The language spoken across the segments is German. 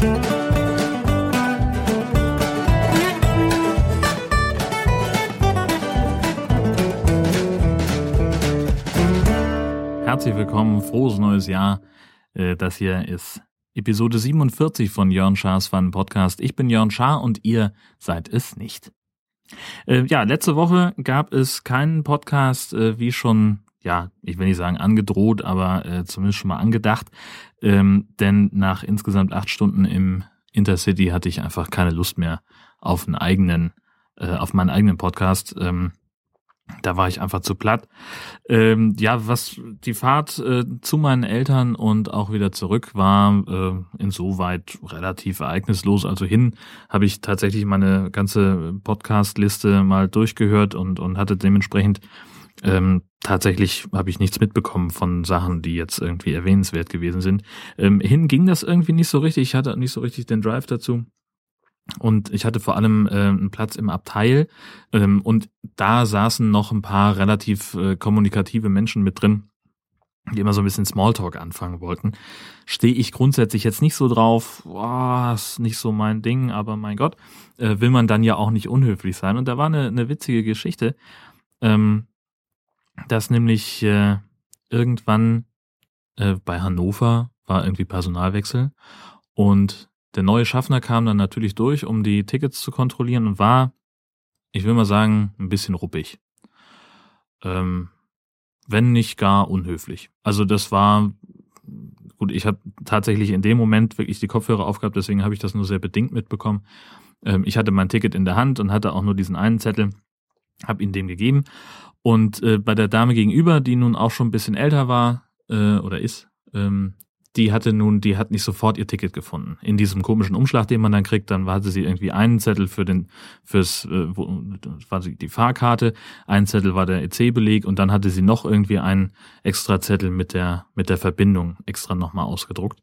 Herzlich willkommen, frohes neues Jahr. Äh, das hier ist Episode 47 von Jörn Schars Fun Podcast. Ich bin Jörn Schaar und ihr seid es nicht. Äh, ja, letzte Woche gab es keinen Podcast, äh, wie schon, ja, ich will nicht sagen angedroht, aber äh, zumindest schon mal angedacht. Ähm, denn nach insgesamt acht Stunden im Intercity hatte ich einfach keine Lust mehr auf einen eigenen, äh, auf meinen eigenen Podcast. Ähm, da war ich einfach zu platt. Ähm, ja, was die Fahrt äh, zu meinen Eltern und auch wieder zurück war äh, insoweit relativ ereignislos. Also hin habe ich tatsächlich meine ganze Podcast-Liste mal durchgehört und, und hatte dementsprechend ähm, tatsächlich habe ich nichts mitbekommen von Sachen, die jetzt irgendwie erwähnenswert gewesen sind. Ähm, hin ging das irgendwie nicht so richtig. Ich hatte nicht so richtig den Drive dazu. Und ich hatte vor allem äh, einen Platz im Abteil ähm, und da saßen noch ein paar relativ äh, kommunikative Menschen mit drin, die immer so ein bisschen Smalltalk anfangen wollten. Stehe ich grundsätzlich jetzt nicht so drauf, boah, ist nicht so mein Ding, aber mein Gott, äh, will man dann ja auch nicht unhöflich sein. Und da war eine, eine witzige Geschichte, ähm, dass nämlich äh, irgendwann äh, bei Hannover war irgendwie Personalwechsel und der neue Schaffner kam dann natürlich durch, um die Tickets zu kontrollieren und war, ich will mal sagen, ein bisschen ruppig. Ähm, wenn nicht gar unhöflich. Also das war, gut, ich habe tatsächlich in dem Moment wirklich die Kopfhörer aufgehabt, deswegen habe ich das nur sehr bedingt mitbekommen. Ähm, ich hatte mein Ticket in der Hand und hatte auch nur diesen einen Zettel, habe ihn dem gegeben. Und äh, bei der Dame gegenüber, die nun auch schon ein bisschen älter war äh, oder ist, ähm, die hatte nun, die hat nicht sofort ihr Ticket gefunden. In diesem komischen Umschlag, den man dann kriegt, dann hatte sie irgendwie einen Zettel für den, fürs, äh, wo, war die Fahrkarte, ein Zettel war der EC-Beleg und dann hatte sie noch irgendwie einen extra Zettel mit der, mit der Verbindung extra nochmal ausgedruckt.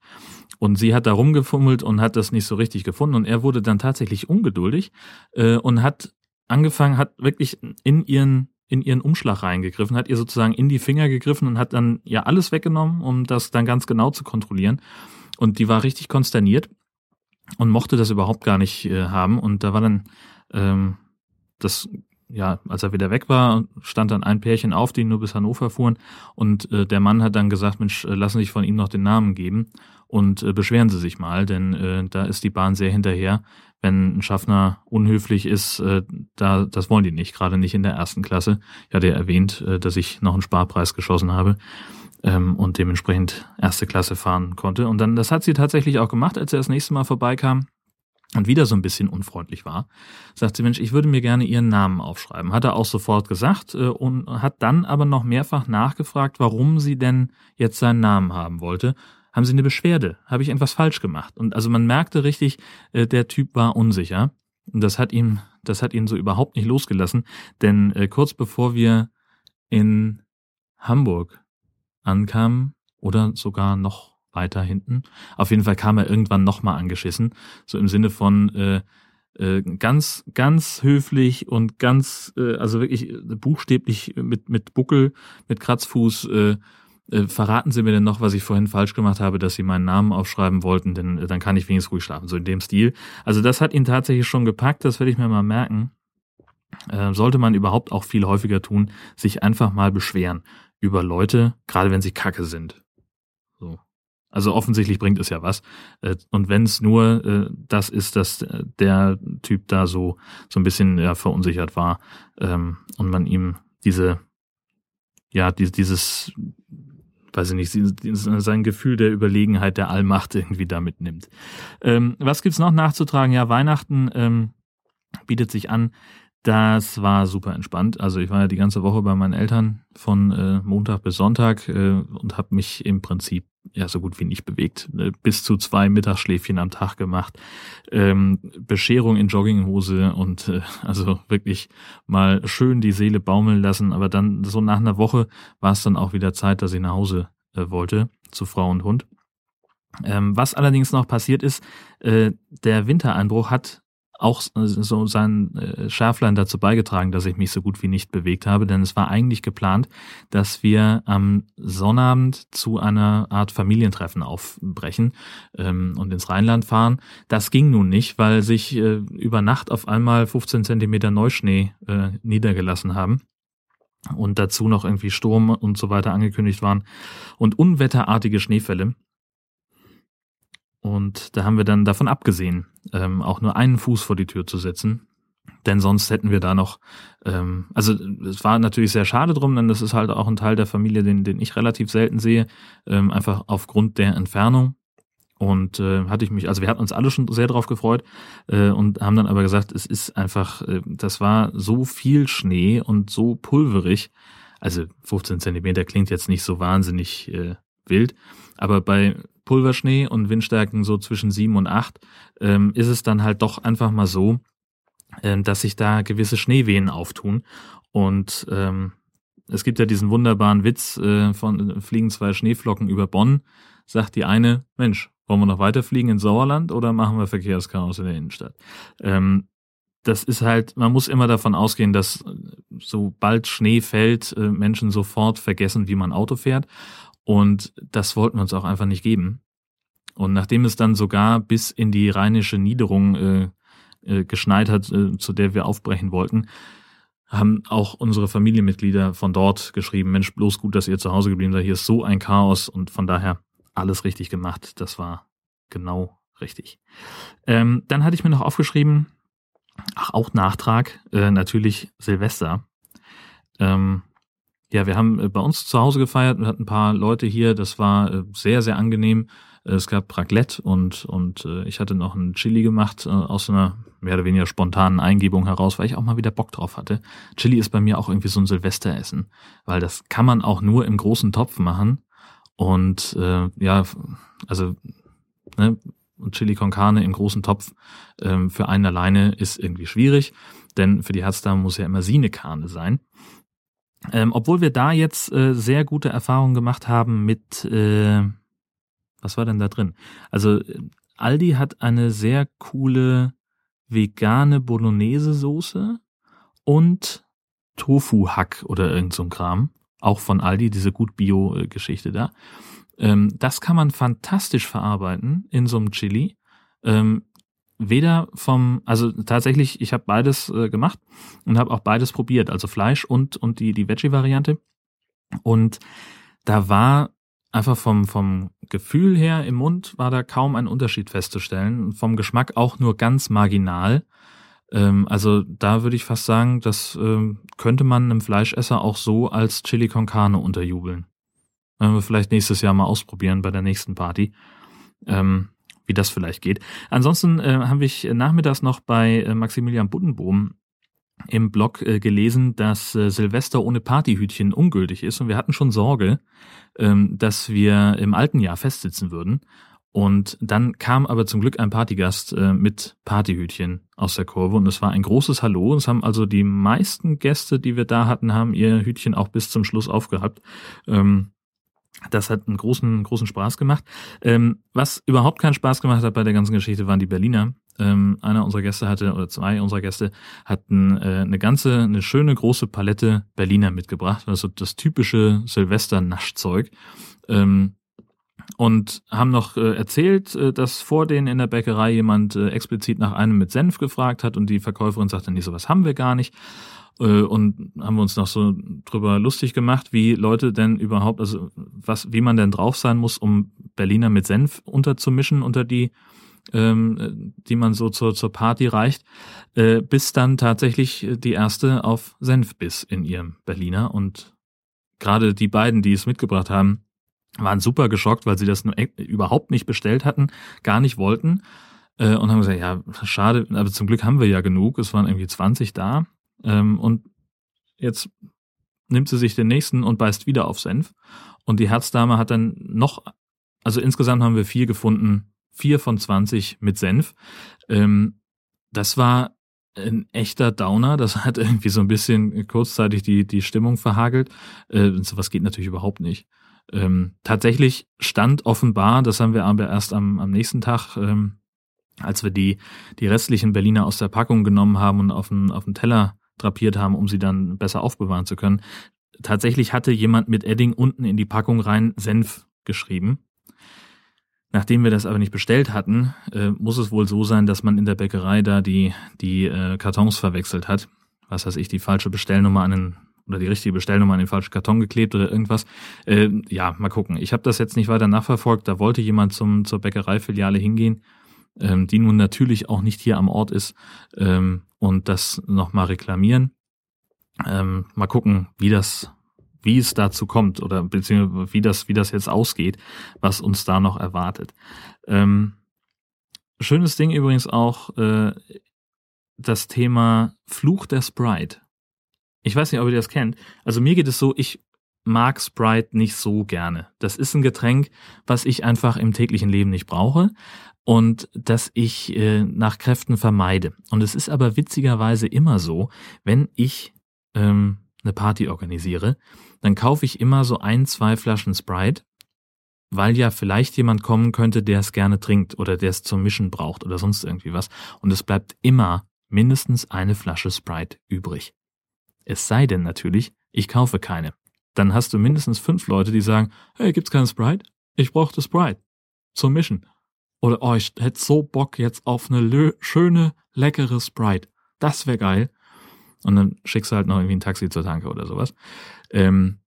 Und sie hat da rumgefummelt und hat das nicht so richtig gefunden und er wurde dann tatsächlich ungeduldig äh, und hat angefangen, hat wirklich in ihren in ihren Umschlag reingegriffen, hat ihr sozusagen in die Finger gegriffen und hat dann ja alles weggenommen, um das dann ganz genau zu kontrollieren. Und die war richtig konsterniert und mochte das überhaupt gar nicht äh, haben. Und da war dann ähm, das, ja, als er wieder weg war, stand dann ein Pärchen auf, die nur bis Hannover fuhren. Und äh, der Mann hat dann gesagt, Mensch, äh, lassen Sie sich von ihm noch den Namen geben und äh, beschweren Sie sich mal, denn äh, da ist die Bahn sehr hinterher wenn ein Schaffner unhöflich ist, äh, da, das wollen die nicht, gerade nicht in der ersten Klasse. Ich hatte ja erwähnt, äh, dass ich noch einen Sparpreis geschossen habe ähm, und dementsprechend erste Klasse fahren konnte. Und dann, das hat sie tatsächlich auch gemacht, als er das nächste Mal vorbeikam und wieder so ein bisschen unfreundlich war, sagt sie, Mensch, ich würde mir gerne Ihren Namen aufschreiben. Hat er auch sofort gesagt äh, und hat dann aber noch mehrfach nachgefragt, warum sie denn jetzt seinen Namen haben wollte haben Sie eine Beschwerde? Habe ich etwas falsch gemacht? Und also man merkte richtig, äh, der Typ war unsicher. Und das hat ihn, das hat ihn so überhaupt nicht losgelassen. Denn äh, kurz bevor wir in Hamburg ankamen, oder sogar noch weiter hinten, auf jeden Fall kam er irgendwann nochmal angeschissen. So im Sinne von, äh, äh, ganz, ganz höflich und ganz, äh, also wirklich buchstäblich mit, mit Buckel, mit Kratzfuß, äh, äh, verraten Sie mir denn noch, was ich vorhin falsch gemacht habe, dass Sie meinen Namen aufschreiben wollten, denn äh, dann kann ich wenigstens ruhig schlafen, so in dem Stil. Also das hat ihn tatsächlich schon gepackt, das werde ich mir mal merken. Äh, sollte man überhaupt auch viel häufiger tun, sich einfach mal beschweren über Leute, gerade wenn sie kacke sind. So. Also offensichtlich bringt es ja was. Äh, und wenn es nur äh, das ist, dass der Typ da so, so ein bisschen ja, verunsichert war ähm, und man ihm diese, ja, dieses weiß ich nicht, sein Gefühl der Überlegenheit, der Allmacht irgendwie da mitnimmt. Ähm, was gibt's noch nachzutragen? Ja, Weihnachten ähm, bietet sich an. Das war super entspannt. Also ich war ja die ganze Woche bei meinen Eltern von äh, Montag bis Sonntag äh, und habe mich im Prinzip ja so gut wie nicht bewegt. Äh, bis zu zwei Mittagsschläfchen am Tag gemacht. Ähm, Bescherung in Jogginghose und äh, also wirklich mal schön die Seele baumeln lassen. Aber dann so nach einer Woche war es dann auch wieder Zeit, dass ich nach Hause äh, wollte zu Frau und Hund. Ähm, was allerdings noch passiert ist, äh, der Wintereinbruch hat auch so sein äh, Schärflein dazu beigetragen, dass ich mich so gut wie nicht bewegt habe, denn es war eigentlich geplant, dass wir am Sonnabend zu einer Art Familientreffen aufbrechen ähm, und ins Rheinland fahren. Das ging nun nicht, weil sich äh, über Nacht auf einmal 15 Zentimeter Neuschnee äh, niedergelassen haben und dazu noch irgendwie Sturm und so weiter angekündigt waren und unwetterartige Schneefälle. Und da haben wir dann davon abgesehen, ähm, auch nur einen Fuß vor die Tür zu setzen. Denn sonst hätten wir da noch, ähm, also es war natürlich sehr schade drum, denn das ist halt auch ein Teil der Familie, den, den ich relativ selten sehe, ähm, einfach aufgrund der Entfernung. Und äh, hatte ich mich, also wir hatten uns alle schon sehr drauf gefreut äh, und haben dann aber gesagt, es ist einfach, äh, das war so viel Schnee und so pulverig. Also 15 Zentimeter klingt jetzt nicht so wahnsinnig äh, wild, aber bei Pulverschnee und Windstärken so zwischen sieben und acht, ähm, ist es dann halt doch einfach mal so, äh, dass sich da gewisse Schneewehen auftun. Und ähm, es gibt ja diesen wunderbaren Witz äh, von fliegen zwei Schneeflocken über Bonn, sagt die eine, Mensch, wollen wir noch weiterfliegen ins Sauerland oder machen wir Verkehrschaos in der Innenstadt? Ähm, das ist halt, man muss immer davon ausgehen, dass sobald Schnee fällt, äh, Menschen sofort vergessen, wie man Auto fährt. Und das wollten wir uns auch einfach nicht geben. Und nachdem es dann sogar bis in die rheinische Niederung äh, äh, geschneit hat, äh, zu der wir aufbrechen wollten, haben auch unsere Familienmitglieder von dort geschrieben, Mensch, bloß gut, dass ihr zu Hause geblieben seid, hier ist so ein Chaos und von daher alles richtig gemacht. Das war genau richtig. Ähm, dann hatte ich mir noch aufgeschrieben, ach, auch Nachtrag, äh, natürlich Silvester. Ähm, ja, wir haben äh, bei uns zu Hause gefeiert und hatten ein paar Leute hier. Das war äh, sehr, sehr angenehm. Äh, es gab Raclette und, und ich hatte noch ein Chili gemacht aus einer mehr oder weniger spontanen Eingebung heraus, weil ich auch mal wieder Bock drauf hatte. Chili ist bei mir auch irgendwie so ein Silvesteressen, weil das kann man auch nur im großen Topf machen. Und äh, ja, also ne, Chili con Carne im großen Topf ähm, für einen alleine ist irgendwie schwierig, denn für die Herzdame muss ja immer Sine Karne sein. Ähm, obwohl wir da jetzt äh, sehr gute Erfahrungen gemacht haben mit, äh, was war denn da drin? Also Aldi hat eine sehr coole vegane Bolognese-Soße und Tofu-Hack oder irgend so ein Kram. Auch von Aldi, diese gut Bio-Geschichte da. Ähm, das kann man fantastisch verarbeiten in so einem Chili. Ähm, weder vom, also tatsächlich, ich habe beides äh, gemacht und habe auch beides probiert, also Fleisch und und die die Veggie-Variante. Und da war einfach vom vom Gefühl her im Mund war da kaum ein Unterschied festzustellen, vom Geschmack auch nur ganz marginal. Ähm, also da würde ich fast sagen, das ähm, könnte man einem Fleischesser auch so als Chili con Carne unterjubeln. Wenn wir vielleicht nächstes Jahr mal ausprobieren bei der nächsten Party. Ähm, wie das vielleicht geht. Ansonsten äh, habe ich nachmittags noch bei äh, Maximilian Buddenbohm im Blog äh, gelesen, dass äh, Silvester ohne Partyhütchen ungültig ist und wir hatten schon Sorge, ähm, dass wir im alten Jahr festsitzen würden. Und dann kam aber zum Glück ein Partygast äh, mit Partyhütchen aus der Kurve und es war ein großes Hallo. Es haben also die meisten Gäste, die wir da hatten, haben ihr Hütchen auch bis zum Schluss aufgehabt. Ähm, das hat einen großen, großen Spaß gemacht. Ähm, was überhaupt keinen Spaß gemacht hat bei der ganzen Geschichte, waren die Berliner. Ähm, einer unserer Gäste hatte, oder zwei unserer Gäste hatten äh, eine ganze, eine schöne große Palette Berliner mitgebracht. Also das typische Silvester-Naschzeug. Ähm, und haben noch äh, erzählt, äh, dass vor denen in der Bäckerei jemand äh, explizit nach einem mit Senf gefragt hat und die Verkäuferin sagte, nee, sowas haben wir gar nicht. Äh, und haben wir uns noch so drüber lustig gemacht, wie Leute denn überhaupt, also was, wie man denn drauf sein muss, um Berliner mit Senf unterzumischen unter die, ähm, die man so zur, zur Party reicht, äh, bis dann tatsächlich die erste auf Senf biss in ihrem Berliner und gerade die beiden, die es mitgebracht haben, waren super geschockt, weil sie das e, überhaupt nicht bestellt hatten, gar nicht wollten äh, und haben gesagt, ja, schade, aber zum Glück haben wir ja genug, es waren irgendwie 20 da ähm, und jetzt nimmt sie sich den nächsten und beißt wieder auf Senf. Und die Herzdame hat dann noch, also insgesamt haben wir vier gefunden, vier von 20 mit Senf. Ähm, das war ein echter Downer. Das hat irgendwie so ein bisschen kurzzeitig die, die Stimmung verhagelt. Äh, sowas geht natürlich überhaupt nicht. Ähm, tatsächlich stand offenbar, das haben wir aber erst am, am nächsten Tag ähm, als wir die, die restlichen Berliner aus der Packung genommen haben und auf den, auf den Teller drapiert haben, um sie dann besser aufbewahren zu können. Tatsächlich hatte jemand mit Edding unten in die Packung rein Senf geschrieben. Nachdem wir das aber nicht bestellt hatten, äh, muss es wohl so sein, dass man in der Bäckerei da die, die äh, Kartons verwechselt hat. Was weiß ich, die falsche Bestellnummer an den oder die richtige Bestellnummer an den falschen Karton geklebt oder irgendwas. Äh, ja, mal gucken. Ich habe das jetzt nicht weiter nachverfolgt. Da wollte jemand zum, zur Bäckereifiliale hingehen, ähm, die nun natürlich auch nicht hier am Ort ist ähm, und das nochmal reklamieren. Ähm, mal gucken, wie das, wie es dazu kommt oder beziehungsweise wie das, wie das jetzt ausgeht, was uns da noch erwartet. Ähm, schönes Ding übrigens auch äh, das Thema Fluch der Sprite. Ich weiß nicht, ob ihr das kennt. Also mir geht es so, ich mag Sprite nicht so gerne. Das ist ein Getränk, was ich einfach im täglichen Leben nicht brauche und das ich äh, nach Kräften vermeide. Und es ist aber witzigerweise immer so, wenn ich ähm, eine Party organisiere, dann kaufe ich immer so ein, zwei Flaschen Sprite, weil ja vielleicht jemand kommen könnte, der es gerne trinkt oder der es zum Mischen braucht oder sonst irgendwie was. Und es bleibt immer mindestens eine Flasche Sprite übrig. Es sei denn natürlich, ich kaufe keine. Dann hast du mindestens fünf Leute, die sagen, hey, gibt's keine Sprite? Ich brauchte Sprite. Zum Mischen. Oder, oh, ich hätte so Bock jetzt auf eine schöne, leckere Sprite. Das wäre geil. Und dann schickst du halt noch irgendwie ein Taxi zur Tanke oder sowas. Ähm,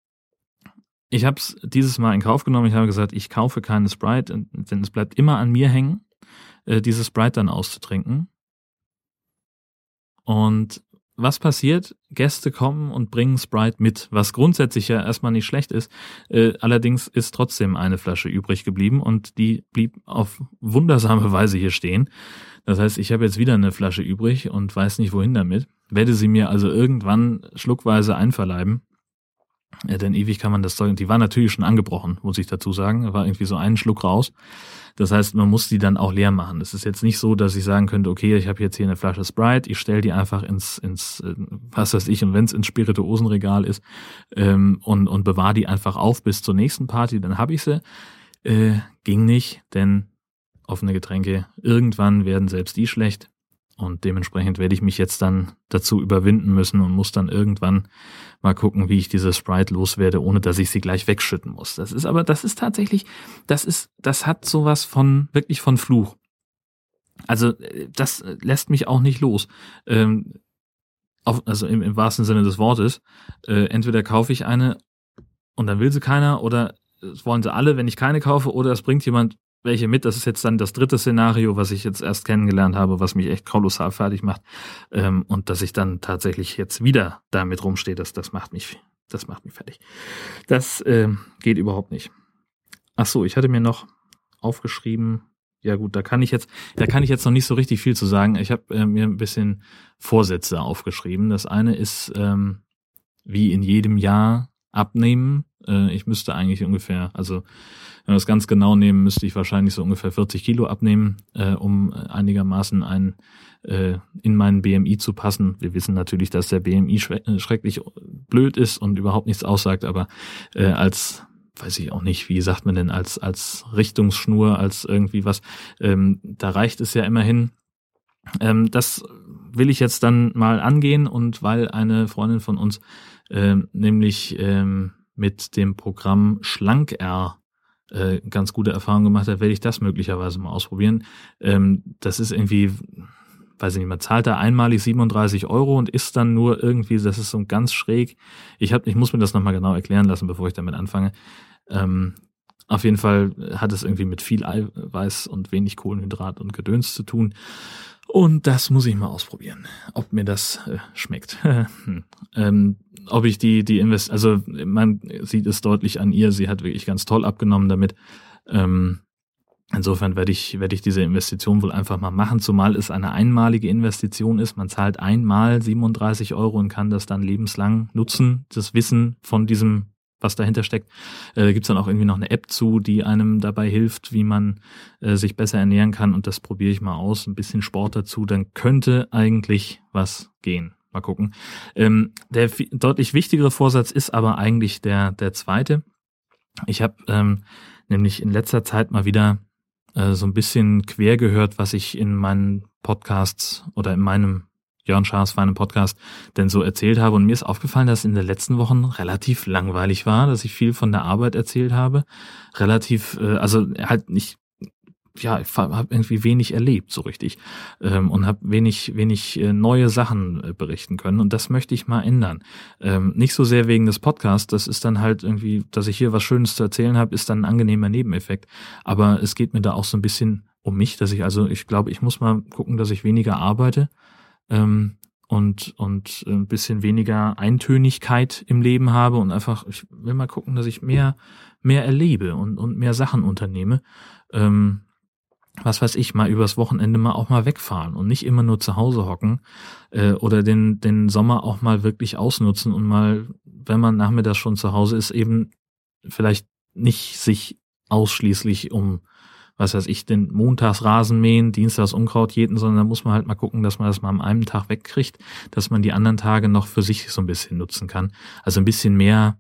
ich habe es dieses Mal in Kauf genommen. Ich habe gesagt, ich kaufe keine Sprite, denn es bleibt immer an mir hängen, äh, diese Sprite dann auszutrinken. Und was passiert? Gäste kommen und bringen Sprite mit, was grundsätzlich ja erstmal nicht schlecht ist. Äh, allerdings ist trotzdem eine Flasche übrig geblieben und die blieb auf wundersame Weise hier stehen. Das heißt, ich habe jetzt wieder eine Flasche übrig und weiß nicht wohin damit. Werde sie mir also irgendwann schluckweise einverleiben. Ja, denn ewig kann man das Zeug. Die war natürlich schon angebrochen, muss ich dazu sagen. War irgendwie so ein Schluck raus. Das heißt, man muss die dann auch leer machen. Es ist jetzt nicht so, dass ich sagen könnte, okay, ich habe jetzt hier eine Flasche Sprite, ich stelle die einfach ins, ins, äh, was weiß ich, und wenn es ins Spirituosenregal ist, ähm, und, und bewahre die einfach auf bis zur nächsten Party, dann habe ich sie. Äh, ging nicht, denn offene Getränke, irgendwann werden selbst die schlecht. Und dementsprechend werde ich mich jetzt dann dazu überwinden müssen und muss dann irgendwann mal gucken, wie ich diese Sprite loswerde, ohne dass ich sie gleich wegschütten muss. Das ist aber, das ist tatsächlich, das ist, das hat sowas von, wirklich von Fluch. Also, das lässt mich auch nicht los. Ähm, auf, also im, im wahrsten Sinne des Wortes. Äh, entweder kaufe ich eine und dann will sie keiner oder es wollen sie alle, wenn ich keine kaufe, oder es bringt jemand welche mit. Das ist jetzt dann das dritte Szenario, was ich jetzt erst kennengelernt habe, was mich echt kolossal fertig macht. Ähm, und dass ich dann tatsächlich jetzt wieder damit rumstehe, das, das macht mich, das macht mich fertig. Das äh, geht überhaupt nicht. Ach so, ich hatte mir noch aufgeschrieben, ja gut, da kann ich jetzt, da kann ich jetzt noch nicht so richtig viel zu sagen. Ich habe äh, mir ein bisschen Vorsätze aufgeschrieben. Das eine ist, ähm, wie in jedem Jahr abnehmen. Äh, ich müsste eigentlich ungefähr, also wenn wir das ganz genau nehmen, müsste ich wahrscheinlich so ungefähr 40 Kilo abnehmen, äh, um einigermaßen ein äh, in meinen BMI zu passen. Wir wissen natürlich, dass der BMI äh, schrecklich blöd ist und überhaupt nichts aussagt, aber äh, als weiß ich auch nicht, wie sagt man denn, als, als Richtungsschnur, als irgendwie was, ähm, da reicht es ja immerhin. Ähm, das will ich jetzt dann mal angehen und weil eine Freundin von uns ähm, nämlich ähm, mit dem Programm SchlankR äh, ganz gute Erfahrungen gemacht hat, werde ich das möglicherweise mal ausprobieren. Ähm, das ist irgendwie, weiß ich nicht, man zahlt da einmalig 37 Euro und ist dann nur irgendwie, das ist so ganz schräg. Ich hab, ich muss mir das nochmal genau erklären lassen, bevor ich damit anfange. Ähm, auf jeden Fall hat es irgendwie mit viel Eiweiß und wenig Kohlenhydrat und Gedöns zu tun. Und das muss ich mal ausprobieren, ob mir das äh, schmeckt. Hm. ähm, ob ich die, die Invest, also man sieht es deutlich an ihr, sie hat wirklich ganz toll abgenommen damit. Ähm, insofern werde ich, werde ich diese Investition wohl einfach mal machen, zumal es eine einmalige Investition ist. Man zahlt einmal 37 Euro und kann das dann lebenslang nutzen, das Wissen von diesem was dahinter steckt. Äh, da gibt's dann auch irgendwie noch eine App zu, die einem dabei hilft, wie man äh, sich besser ernähren kann. Und das probiere ich mal aus. Ein bisschen Sport dazu, dann könnte eigentlich was gehen. Mal gucken. Ähm, der deutlich wichtigere Vorsatz ist aber eigentlich der, der zweite. Ich habe ähm, nämlich in letzter Zeit mal wieder äh, so ein bisschen quer gehört, was ich in meinen Podcasts oder in meinem Jörn Schaas feinem Podcast denn so erzählt habe. Und mir ist aufgefallen, dass in den letzten Wochen relativ langweilig war, dass ich viel von der Arbeit erzählt habe. Relativ, äh, also halt nicht ja, ich habe irgendwie wenig erlebt so richtig ähm, und habe wenig, wenig äh, neue Sachen äh, berichten können und das möchte ich mal ändern. Ähm, nicht so sehr wegen des Podcasts, das ist dann halt irgendwie, dass ich hier was Schönes zu erzählen habe, ist dann ein angenehmer Nebeneffekt. Aber es geht mir da auch so ein bisschen um mich, dass ich also, ich glaube, ich muss mal gucken, dass ich weniger arbeite ähm, und und ein bisschen weniger Eintönigkeit im Leben habe und einfach, ich will mal gucken, dass ich mehr mehr erlebe und und mehr Sachen unternehme. Ähm, was weiß ich, mal übers Wochenende mal auch mal wegfahren und nicht immer nur zu Hause hocken äh, oder den, den Sommer auch mal wirklich ausnutzen und mal, wenn man nachmittags schon zu Hause ist, eben vielleicht nicht sich ausschließlich um, was weiß ich, den Montags Rasen mähen, Dienstags Unkraut jäten, sondern da muss man halt mal gucken, dass man das mal am einen Tag wegkriegt, dass man die anderen Tage noch für sich so ein bisschen nutzen kann. Also ein bisschen mehr,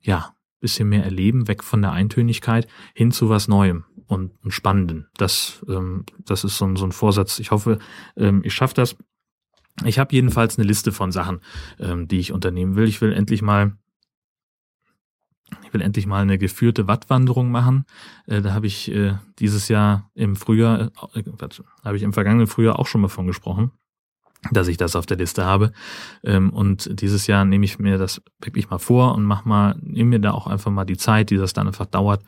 ja, bisschen mehr erleben, weg von der Eintönigkeit hin zu was Neuem und, und Spannenden. Das, ähm, das ist so ein, so ein Vorsatz. Ich hoffe, ähm, ich schaffe das. Ich habe jedenfalls eine Liste von Sachen, ähm, die ich unternehmen will. Ich will endlich mal ich will endlich mal eine geführte Wattwanderung machen. Äh, da habe ich äh, dieses Jahr im Frühjahr, äh, habe ich im vergangenen Frühjahr auch schon mal von gesprochen dass ich das auf der Liste habe. Ähm, und dieses Jahr nehme ich mir das wirklich mal vor und mach mal, nehme mir da auch einfach mal die Zeit, die das dann einfach dauert,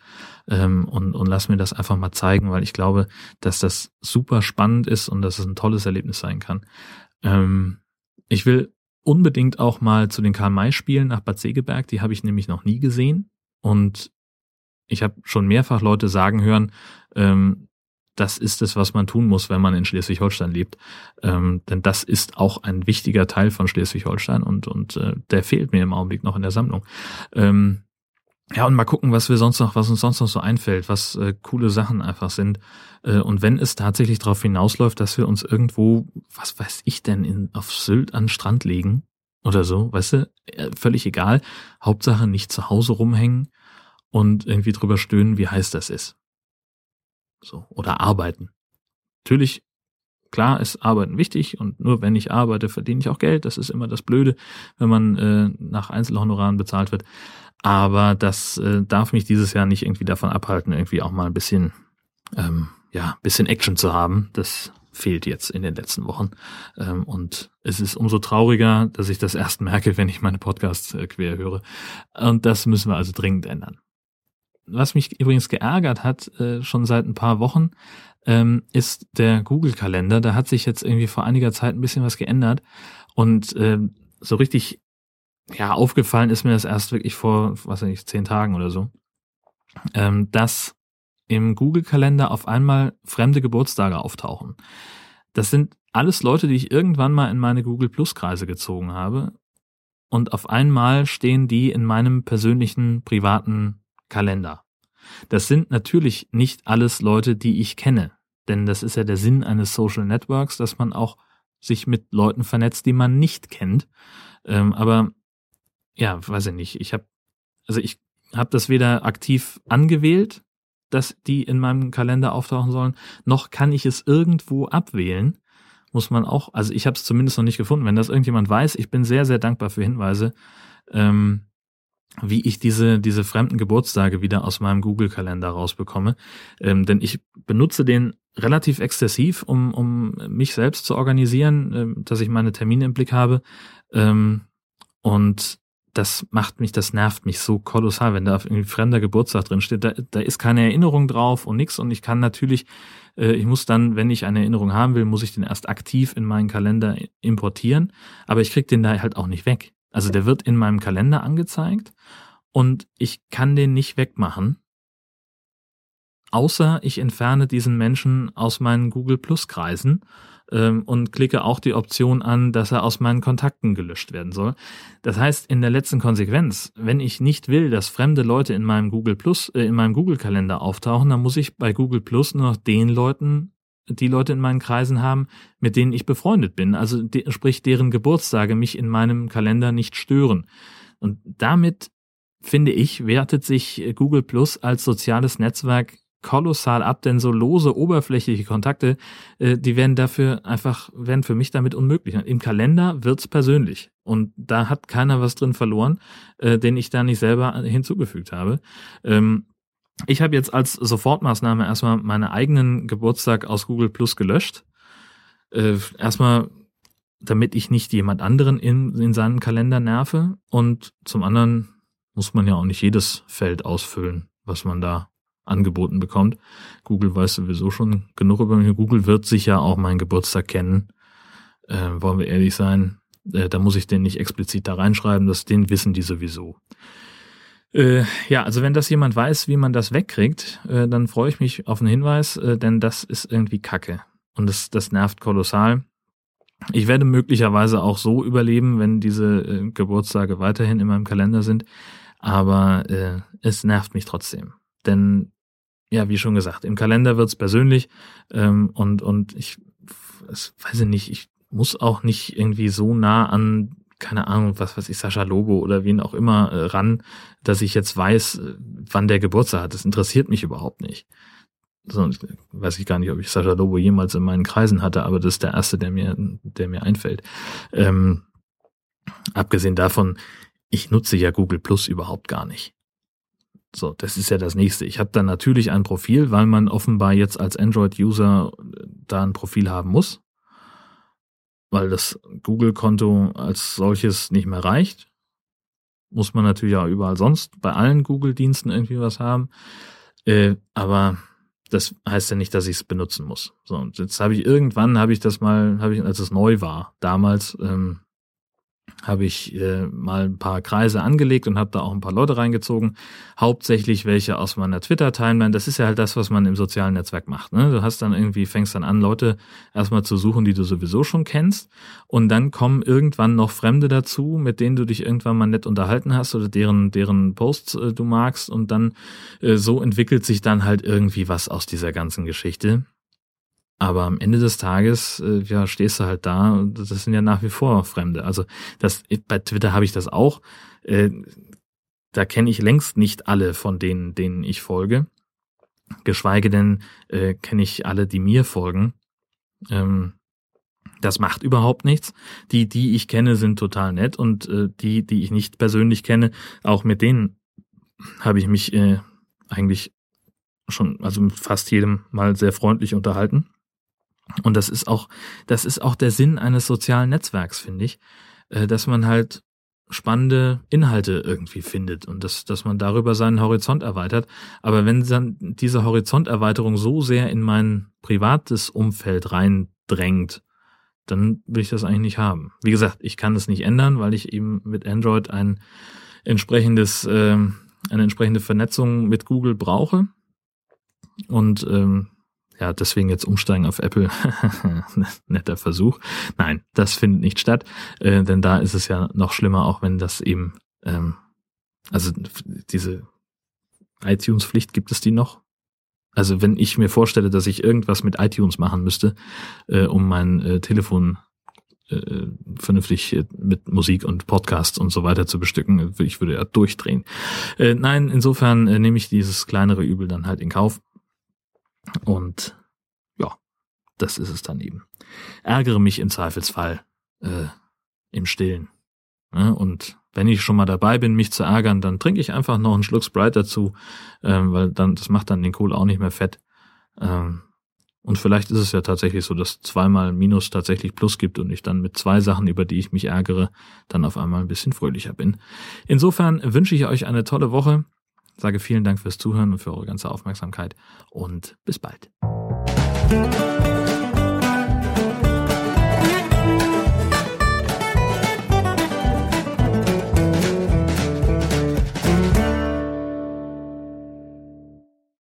ähm, und, und lass mir das einfach mal zeigen, weil ich glaube, dass das super spannend ist und dass es ein tolles Erlebnis sein kann. Ähm, ich will unbedingt auch mal zu den Karl-May-Spielen nach Bad Segeberg, die habe ich nämlich noch nie gesehen. Und ich habe schon mehrfach Leute sagen hören, das ist es, was man tun muss, wenn man in Schleswig-Holstein lebt. Ähm, denn das ist auch ein wichtiger Teil von Schleswig-Holstein und, und äh, der fehlt mir im Augenblick noch in der Sammlung. Ähm, ja, und mal gucken, was wir sonst noch, was uns sonst noch so einfällt, was äh, coole Sachen einfach sind. Äh, und wenn es tatsächlich darauf hinausläuft, dass wir uns irgendwo, was weiß ich denn, in, auf Sylt an Strand legen oder so, weißt du, äh, völlig egal. Hauptsache nicht zu Hause rumhängen und irgendwie drüber stöhnen, wie heiß das ist. So, oder arbeiten. Natürlich, klar ist Arbeiten wichtig und nur wenn ich arbeite, verdiene ich auch Geld. Das ist immer das Blöde, wenn man äh, nach Einzelhonoraren bezahlt wird. Aber das äh, darf mich dieses Jahr nicht irgendwie davon abhalten, irgendwie auch mal ein bisschen, ähm, ja, bisschen Action zu haben. Das fehlt jetzt in den letzten Wochen. Ähm, und es ist umso trauriger, dass ich das erst merke, wenn ich meine Podcasts äh, quer höre. Und das müssen wir also dringend ändern was mich übrigens geärgert hat, äh, schon seit ein paar Wochen, ähm, ist der Google-Kalender. Da hat sich jetzt irgendwie vor einiger Zeit ein bisschen was geändert. Und äh, so richtig, ja, aufgefallen ist mir das erst wirklich vor, was weiß ich, zehn Tagen oder so, ähm, dass im Google-Kalender auf einmal fremde Geburtstage auftauchen. Das sind alles Leute, die ich irgendwann mal in meine Google Plus Kreise gezogen habe. Und auf einmal stehen die in meinem persönlichen privaten Kalender. Das sind natürlich nicht alles Leute, die ich kenne, denn das ist ja der Sinn eines Social Networks, dass man auch sich mit Leuten vernetzt, die man nicht kennt. Ähm, aber ja, weiß ich nicht. Ich habe also ich habe das weder aktiv angewählt, dass die in meinem Kalender auftauchen sollen, noch kann ich es irgendwo abwählen. Muss man auch, also ich habe es zumindest noch nicht gefunden. Wenn das irgendjemand weiß, ich bin sehr, sehr dankbar für Hinweise. Ähm, wie ich diese, diese fremden Geburtstage wieder aus meinem Google-Kalender rausbekomme. Ähm, denn ich benutze den relativ exzessiv, um, um mich selbst zu organisieren, ähm, dass ich meine Termine im Blick habe. Ähm, und das macht mich, das nervt mich so kolossal, wenn da irgendwie fremder Geburtstag drin steht. Da, da ist keine Erinnerung drauf und nix. Und ich kann natürlich, äh, ich muss dann, wenn ich eine Erinnerung haben will, muss ich den erst aktiv in meinen Kalender importieren. Aber ich krieg den da halt auch nicht weg. Also der wird in meinem Kalender angezeigt und ich kann den nicht wegmachen, außer ich entferne diesen Menschen aus meinen Google Plus Kreisen ähm, und klicke auch die Option an, dass er aus meinen Kontakten gelöscht werden soll. Das heißt, in der letzten Konsequenz, wenn ich nicht will, dass fremde Leute in meinem Google Plus, äh, in meinem Google Kalender auftauchen, dann muss ich bei Google Plus nur noch den Leuten die Leute in meinen Kreisen haben, mit denen ich befreundet bin. Also de sprich, deren Geburtstage mich in meinem Kalender nicht stören. Und damit, finde ich, wertet sich Google Plus als soziales Netzwerk kolossal ab, denn so lose, oberflächliche Kontakte, äh, die werden dafür einfach, werden für mich damit unmöglich. Im Kalender wird's persönlich. Und da hat keiner was drin verloren, äh, den ich da nicht selber hinzugefügt habe. Ähm, ich habe jetzt als Sofortmaßnahme erstmal meinen eigenen Geburtstag aus Google Plus gelöscht. Äh, erstmal, damit ich nicht jemand anderen in, in seinem Kalender nerve. Und zum anderen muss man ja auch nicht jedes Feld ausfüllen, was man da angeboten bekommt. Google weiß sowieso schon genug über mich. Google wird sicher auch meinen Geburtstag kennen. Äh, wollen wir ehrlich sein. Äh, da muss ich den nicht explizit da reinschreiben, das, den wissen die sowieso. Äh, ja, also wenn das jemand weiß, wie man das wegkriegt, äh, dann freue ich mich auf einen Hinweis, äh, denn das ist irgendwie Kacke. Und das, das nervt kolossal. Ich werde möglicherweise auch so überleben, wenn diese äh, Geburtstage weiterhin in meinem Kalender sind. Aber es nervt mich trotzdem. Denn, ja, wie schon gesagt, im Kalender wird's persönlich ähm, und, und ich, ich weiß ich nicht, ich muss auch nicht irgendwie so nah an keine Ahnung, was weiß ich, Sascha Lobo oder wen auch immer äh, ran, dass ich jetzt weiß, äh, wann der Geburtstag hat. Das interessiert mich überhaupt nicht. So, weiß ich gar nicht, ob ich Sascha Lobo jemals in meinen Kreisen hatte, aber das ist der erste, der mir, der mir einfällt. Ähm, abgesehen davon, ich nutze ja Google Plus überhaupt gar nicht. So, das ist ja das nächste. Ich habe dann natürlich ein Profil, weil man offenbar jetzt als Android-User äh, da ein Profil haben muss, weil das Google-Konto als solches nicht mehr reicht. Muss man natürlich auch überall sonst bei allen Google-Diensten irgendwie was haben. Äh, aber das heißt ja nicht, dass ich es benutzen muss. So, und jetzt habe ich irgendwann, habe ich das mal, habe ich, als es neu war, damals, ähm, habe ich äh, mal ein paar Kreise angelegt und habe da auch ein paar Leute reingezogen. Hauptsächlich welche aus meiner Twitter-Timeline. Das ist ja halt das, was man im sozialen Netzwerk macht. Ne? Du hast dann irgendwie, fängst dann an, Leute erstmal zu suchen, die du sowieso schon kennst. Und dann kommen irgendwann noch Fremde dazu, mit denen du dich irgendwann mal nett unterhalten hast oder deren, deren Posts äh, du magst. Und dann äh, so entwickelt sich dann halt irgendwie was aus dieser ganzen Geschichte. Aber am Ende des Tages, äh, ja, stehst du halt da das sind ja nach wie vor Fremde. Also das bei Twitter habe ich das auch. Äh, da kenne ich längst nicht alle von denen, denen ich folge. Geschweige denn äh, kenne ich alle, die mir folgen. Ähm, das macht überhaupt nichts. Die, die ich kenne, sind total nett und äh, die, die ich nicht persönlich kenne, auch mit denen habe ich mich eigentlich schon, also mit fast jedem mal sehr freundlich unterhalten. Und das ist auch, das ist auch der Sinn eines sozialen Netzwerks, finde ich, äh, dass man halt spannende Inhalte irgendwie findet und dass, dass man darüber seinen Horizont erweitert. Aber wenn dann diese Horizonterweiterung so sehr in mein privates Umfeld reindrängt, dann will ich das eigentlich nicht haben. Wie gesagt, ich kann das nicht ändern, weil ich eben mit Android ein entsprechendes, äh, eine entsprechende Vernetzung mit Google brauche. Und ähm, ja, deswegen jetzt umsteigen auf Apple. Netter Versuch. Nein, das findet nicht statt, äh, denn da ist es ja noch schlimmer, auch wenn das eben, ähm, also diese iTunes-Pflicht gibt es die noch? Also wenn ich mir vorstelle, dass ich irgendwas mit iTunes machen müsste, äh, um mein äh, Telefon äh, vernünftig äh, mit Musik und Podcasts und so weiter zu bestücken, ich würde ja durchdrehen. Äh, nein, insofern äh, nehme ich dieses kleinere Übel dann halt in Kauf. Und ja, das ist es dann eben. Ärgere mich im Zweifelsfall äh, im Stillen. Ne? Und wenn ich schon mal dabei bin, mich zu ärgern, dann trinke ich einfach noch einen Schluck Sprite dazu, ähm, weil dann das macht dann den Kohl auch nicht mehr fett. Ähm, und vielleicht ist es ja tatsächlich so, dass zweimal Minus tatsächlich Plus gibt und ich dann mit zwei Sachen, über die ich mich ärgere, dann auf einmal ein bisschen fröhlicher bin. Insofern wünsche ich euch eine tolle Woche. Sage vielen Dank fürs Zuhören und für eure ganze Aufmerksamkeit und bis bald.